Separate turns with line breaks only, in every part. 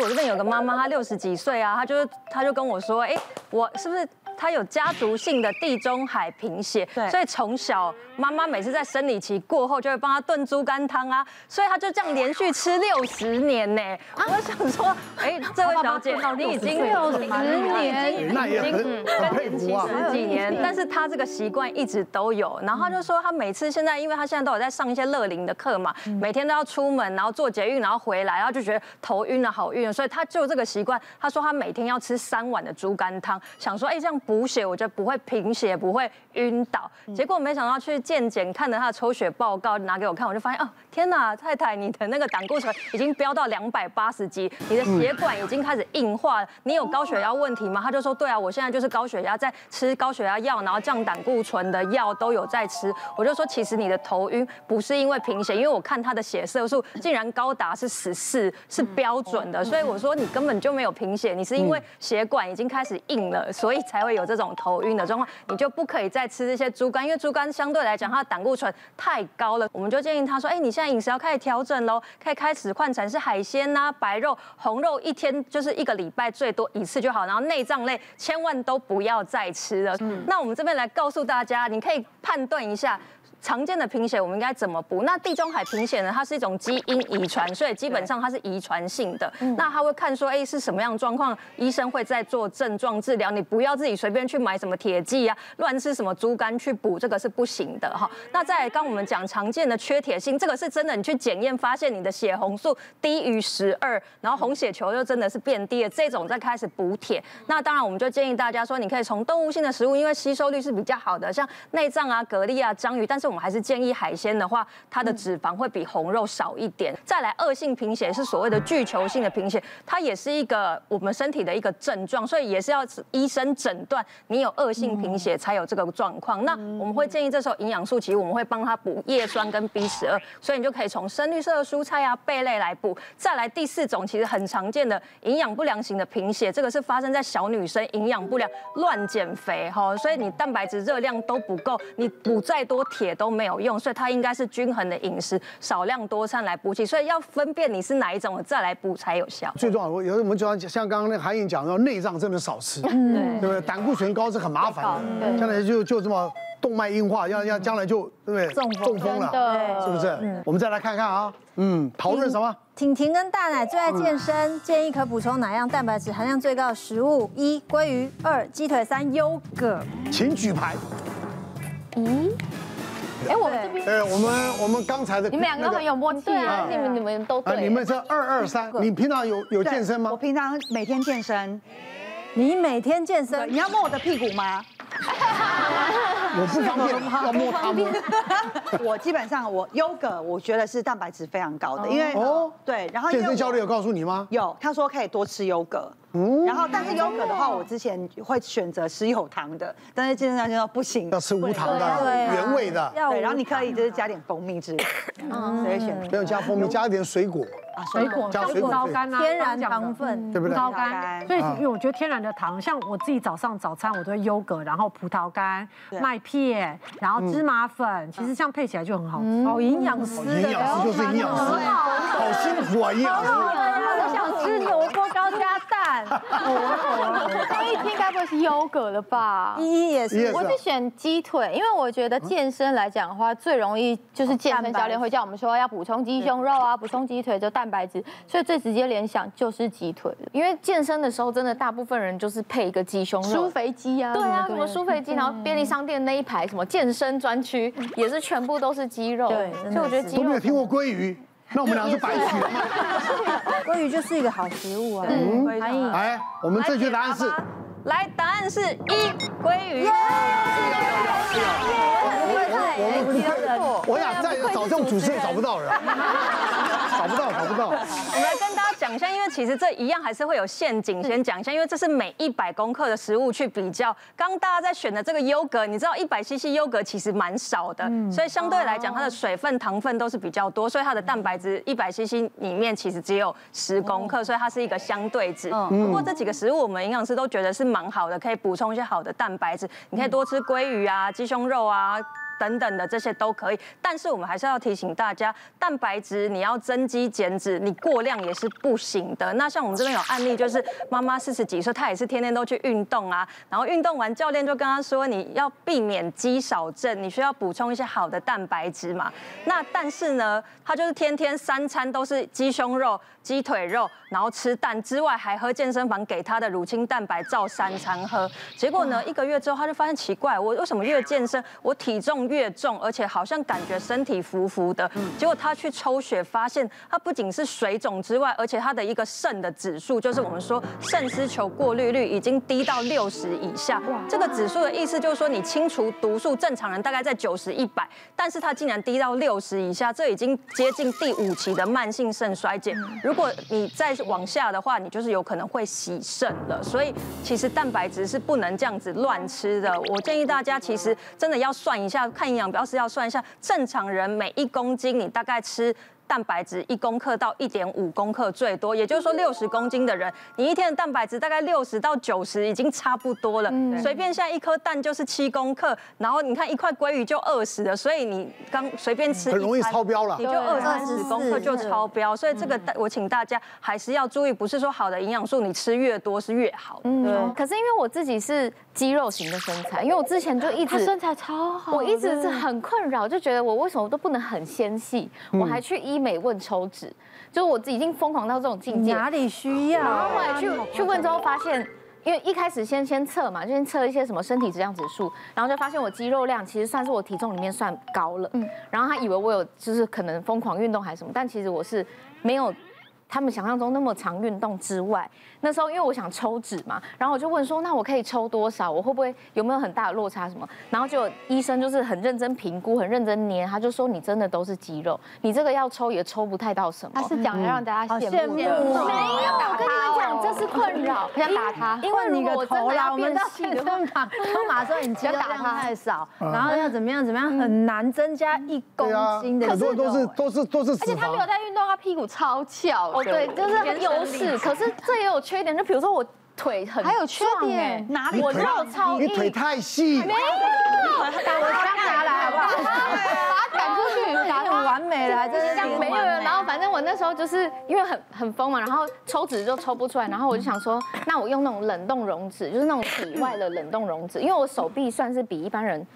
我这边有个妈妈，她六十几岁啊，她就她就跟我说，哎，我是不是？他有家族性的地中海贫血，对，所以从小妈妈每次在生理期过后就会帮他炖猪肝汤啊，所以他就这样连续吃六十年呢。我想说，哎，这位小姐，你已经六十年，已经更年期十几年，但是他这个习惯一直都有。然后他就说，他每次现在，因为他现在都有在上一些乐龄的课嘛，每天都要出门，然后做捷运，然后回来，然后就觉得头晕了，好晕，所以他就这个习惯。他说他每天要吃三碗的猪肝汤，想说，哎，这样。补血，我觉得不会贫血，不会晕倒。结果没想到去健检，看了他的抽血报告，拿给我看，我就发现哦，天哪，太太，你的那个胆固醇已经飙到两百八十几，你的血管已经开始硬化了。你有高血压问题吗？他就说，对啊，我现在就是高血压，在吃高血压药，然后降胆固醇的药都有在吃。我就说，其实你的头晕不是因为贫血，因为我看他的血色素竟然高达是十四，是标准的。所以我说你根本就没有贫血，你是因为血管已经开始硬了，所以才会有。有这种头晕的状况，你就不可以再吃这些猪肝，因为猪肝相对来讲，它的胆固醇太高了。我们就建议他说：“哎，你现在饮食要开始调整喽，可以开始换成是海鲜呐、啊、白肉、红肉，一天就是一个礼拜最多一次就好。然后内脏类千万都不要再吃了。嗯、那我们这边来告诉大家，你可以判断一下。”常见的贫血我们应该怎么补？那地中海贫血呢？它是一种基因遗传，所以基本上它是遗传性的。那他会看说，哎，是什么样的状况？医生会在做症状治疗。你不要自己随便去买什么铁剂啊，乱吃什么猪肝去补，这个是不行的哈。那再刚我们讲常见的缺铁性，这个是真的，你去检验发现你的血红素低于十二，然后红血球又真的是变低了，这种再开始补铁。那当然我们就建议大家说，你可以从动物性的食物，因为吸收率是比较好的，像内脏啊、蛤蜊啊、章鱼，但是。我们还是建议海鲜的话，它的脂肪会比红肉少一点。再来，恶性贫血是所谓的巨球性的贫血，它也是一个我们身体的一个症状，所以也是要医生诊断你有恶性贫血才有这个状况。那我们会建议这时候营养素，其实我们会帮他补叶酸跟 B 十二，所以你就可以从深绿色的蔬菜啊、贝类来补。再来第四种，其实很常见的营养不良型的贫血，这个是发生在小女生营养不良、乱减肥哈，所以你蛋白质热量都不够，你补再多铁都没有用，所以它应该是均衡的饮食，少量多餐来补气。所以要分辨你是哪一种，再来补才有效。
最重要，我有我们就像像刚刚那个韩颖讲的，内脏真的少吃，
嗯，
对不对？胆固醇高是很麻烦的，将来就就这么动脉硬化，要要将来就对不对？中风中风了，是不是？我们再来看看啊，嗯，讨论什么？
婷婷跟大奶最爱健身，建议可补充哪样蛋白质含量最高的食物？一鲑鱼，二鸡腿，三优格。
请举牌。
嗯。哎，我们这边，
哎，我们我们刚才的，
你们两个很有默契啊，你们你们都对。
你们这二二三，你平常有有健身吗？
我平常每天健身。
你每天健身，
你要摸我的屁股吗？
我不方便，要摸他摸。
我基本上我优格，我觉得是蛋白质非常高的，因为哦对，然后
健身教练有告诉你吗？
有，他说可以多吃优格。然后，但是优格的话，我之前会选择吃有糖的，但是健身教练说不行，
要吃无糖的、原味的。
对，然后你可以就是加点蜂蜜之类的，所以选
不用加蜂蜜，加一点水果。
啊，水果加葡萄干啊，
天然糖分，
对不对？
葡萄干，所以因为我觉得天然的糖，像我自己早上早餐我都会优格，然后葡萄干、麦片，然后芝麻粉，其实这样配起来就很好。吃。
哦，营养师，
营养师就是营养师，好辛苦啊，营养师。
吃萝卜糕
我一听该不会是优格了吧？
依依也是，
我是选鸡腿，因为我觉得健身来讲的话，最容易就是健身教练会叫我们说要补充鸡胸肉啊，补充鸡腿就蛋白质，所以最直接联想就是鸡腿。
因为健身的时候，真的大部分人就是配一个鸡胸肉，
舒肥鸡啊，
对啊，什么舒肥鸡，然后便利商店那一排什么健身专区也是全部都是鸡肉，对，所以我觉得鸡肉。
都没有听过鲑鱼。那我们俩是白取了吗？
鲑鱼就是一个好食物啊。
嗯，哎，我们正确答案是，
来，答案是一鲑鱼。
我俩再找这种主持人找不到人，找不到，找不到。我
们来跟大家讲一下，因为其实这一样还是会有陷阱，先讲一下，因为这是每一百公克的食物去比较。刚大家在选的这个优格，你知道一百 CC 优格其实蛮少的，所以相对来讲它的水分、糖分都是比较多，所以它的蛋白质一百 CC 里面其实只有十公克，所以它是一个相对值。不过这几个食物我们营养师都觉得是蛮好的，可以补充一些好的蛋白质。你可以多吃鲑鱼啊、鸡胸肉啊。等等的这些都可以。但是我们还是要提醒大家，蛋白质你要增肌减脂，你过量也是不行的。那像我们这边有案例，就是妈妈四十几岁，她也是天天都去运动啊，然后运动完教练就跟她说，你要避免肌少症，你需要补充一些好的蛋白质嘛。那但是呢，她就是天天三餐都是鸡胸肉。鸡腿肉，然后吃蛋之外，还喝健身房给她的乳清蛋白，照三餐喝。结果呢，一个月之后，她就发现奇怪，我为什么越健身，我体重越重，而且好像感觉身体浮浮的。结果他去抽血，发现他不仅是水肿之外，而且他的一个肾的指数，就是我们说肾丝球过滤率已经低到六十以下。这个指数的意思就是说，你清除毒素，正常人大概在九十一百，但是他竟然低到六十以下，这已经接近第五期的慢性肾衰竭。如果你再往下的话，你就是有可能会洗肾了。所以其实蛋白质是不能这样子乱吃的。我建议大家其实真的要算一下，看营养标示要算一下，正常人每一公斤你大概吃。蛋白质一公克到一点五公克最多，也就是说六十公斤的人，你一天的蛋白质大概六十到九十已经差不多了。随便现在一颗蛋就是七公克，然后你看一块鲑鱼就二十了，所以你刚随便吃
很容易超标了，
你就二三十公克就超标。所以这个我请大家还是要注意，不是说好的营养素你吃越多是越好。
嗯，可是因为我自己是肌肉型的身材，因为我之前就一直
身材超好，
我一直是很困扰，就觉得我为什么都不能很纤细，我还去医。美问抽脂，就是我已经疯狂到这种境界。
哪里需要？然
后后来去去问之后发现，因为一开始先先测嘛，就先测一些什么身体质量指数，然后就发现我肌肉量其实算是我体重里面算高了。嗯，然后他以为我有就是可能疯狂运动还是什么，但其实我是没有。他们想象中那么常运动之外，那时候因为我想抽脂嘛，然后我就问说，那我可以抽多少？我会不会有没有很大的落差什么？然后就医生就是很认真评估，很认真捏，他就说你真的都是肌肉，你这个要抽也抽不太到什么。
他是讲要让大家羡慕，没有，
我跟你们讲这是困扰，
我想打他，
因为你个头啦，我们到健身房都马上你肌肉量太少，然后要怎么样怎么样，很难增加一公斤的。
可是都是都是都是，
而且他没有在运动，他屁股超翘。
哦对，就是很优势，可是这也有缺点。就比如说我腿很
还有缺点
哪里？我肉超硬，你腿太细。
没有，我枪拿来好不好？把它赶出去，
打很完美了，就是这样。
没有，然后反正我那时候就是因为很很疯嘛，然后抽纸就抽不出来，然后我就想说，那我用那种冷冻溶脂，就是那种体外的冷冻溶脂，因为我手臂算是比一般人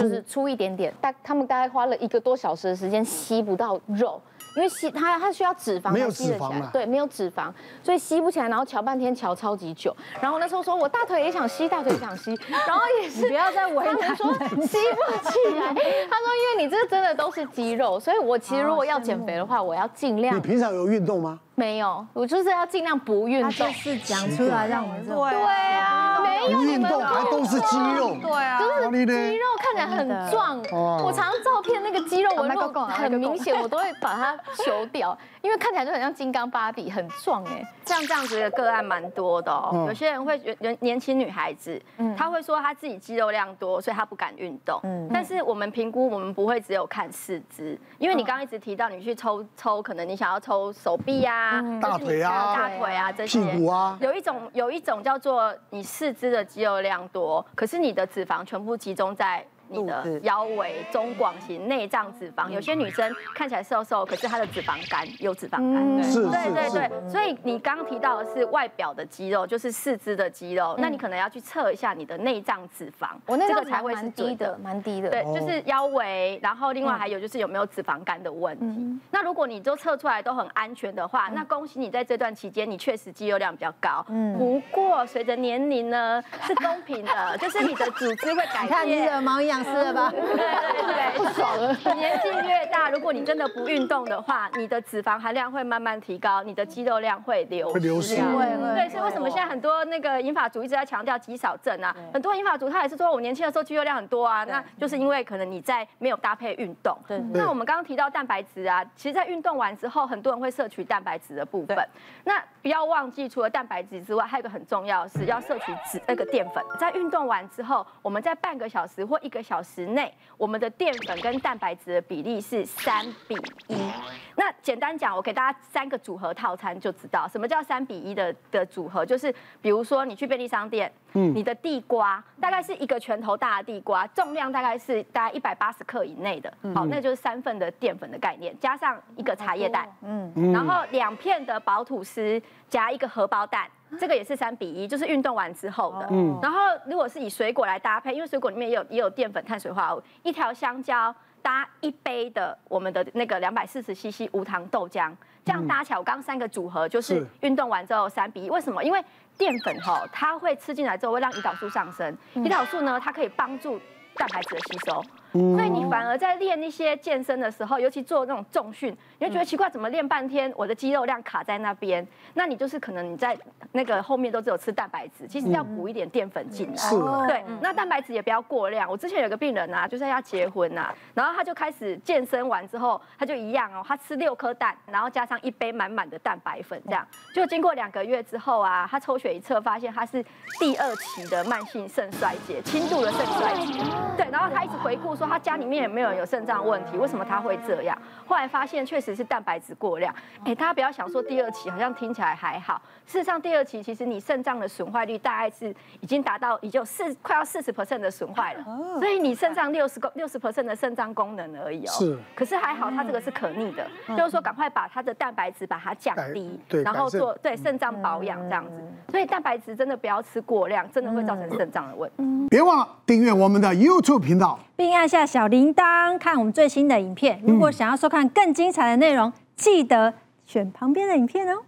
就是粗一点点，大他们大概花了一个多小时的时间吸不到肉。因为吸它，它需要脂肪，
没有脂肪啊，
对，没有脂肪，所以吸不起来，然后瞧半天瞧超级久。然后那时候说我大腿也想吸，大腿也想吸，然后也是
不要再 为难
说吸不起来。他说因为你这真的都是肌肉，所以我其实如果要减肥的话，我要尽量。
你平常有运动吗？
没有，我就是要尽量不运动。
他就是讲出来让我们
对啊，
运动还都是肌肉，
对啊，就是肌肉看起来很壮。我常常照片那个肌肉纹路很明显，我都会把它修掉，因为看起来就很像金刚芭比，很壮哎。
像这样子的个案蛮多的哦。有些人会觉得年轻女孩子，她会说她自己肌肉量多，所以她不敢运动。嗯，但是我们评估，我们不会只有看四肢，因为你刚刚一直提到你去抽抽，可能你想要抽手臂啊。
大腿啊，
大腿啊，这些
屁股啊，
有一种有一种叫做你四肢的肌肉量多，可是你的脂肪全部集中在。你的腰围中广型内脏脂肪，有些女生看起来瘦瘦，可是她的脂肪肝有脂肪肝。
是，
对对对。所以你刚刚提到的是外表的肌肉，就是四肢的肌肉，那你可能要去测一下你的内脏脂肪，
我那个才会是低的，蛮低的。
对，就是腰围，然后另外还有就是有没有脂肪肝的问题。那如果你都测出来都很安全的话，那恭喜你在这段期间你确实肌肉量比较高。嗯。不过随着年龄呢，是公平的，就是你的组织会改变。
看你的毛一样。是了吧？
对对对，不爽了。年纪越大，如果你真的不运动的话，你的脂肪含量会慢慢提高，你的肌肉量会流失。会流失。对，所以为什么现在很多那个银发族一直在强调肌少症啊？很多银发族他也是说我年轻的时候肌肉量很多啊，那就是因为可能你在没有搭配运动。对。那我们刚刚提到蛋白质啊，其实，在运动完之后，很多人会摄取蛋白质的部分。那不要忘记，除了蛋白质之外，还有一个很重要的是要摄取脂那个淀粉。在运动完之后，我们在半个小时或一个个小时内，我们的淀粉跟蛋白质的比例是三比一。那简单讲，我给大家三个组合套餐就知道什么叫三比一的的组合，就是比如说你去便利商店，嗯，你的地瓜大概是一个拳头大的地瓜，重量大概是大概一百八十克以内的，好，那就是三份的淀粉的概念，加上一个茶叶蛋，嗯，然后两片的薄吐司加一个荷包蛋。这个也是三比一，就是运动完之后的。嗯，然后如果是以水果来搭配，因为水果里面也有也有淀粉、碳水化合物，一条香蕉搭一杯的我们的那个两百四十 CC 无糖豆浆，这样搭起来，我刚刚三个组合就是运动完之后三比一。为什么？因为淀粉哈，它会吃进来之后会让胰岛素上升，胰岛素呢，它可以帮助蛋白质的吸收。所以你反而在练一些健身的时候，尤其做那种重训，你会觉得奇怪，怎么练半天我的肌肉量卡在那边？那你就是可能你在那个后面都只有吃蛋白质，其实要补一点淀粉进来。是。对，那蛋白质也不要过量。我之前有个病人啊，就是要结婚啊，然后他就开始健身完之后，他就一样哦，他吃六颗蛋，然后加上一杯满满的蛋白粉，这样就经过两个月之后啊，他抽血一测发现他是第二期的慢性肾衰竭，轻度的肾衰竭。对，然后他一直回顾说。他家里面也没有人有肾脏问题，为什么他会这样？后来发现确实是蛋白质过量。哎，大家不要想说第二期好像听起来还好，事实上第二期其实你肾脏的损坏率大概是已经达到已经有四快要四十 percent 的损坏了，所以你肾脏六十六十 percent 的肾脏功能而已哦。是。可是还好，它这个是可逆的，就是说赶快把它的蛋白质把它降低，然后做对肾脏保养这样子。所以蛋白质真的不要吃过量，真的会造成肾脏的问题。
别忘了订阅我们的 YouTube 频道，
并按下小铃铛，看我们最新的影片。如果想要收看更精彩的内容，记得选旁边的影片哦。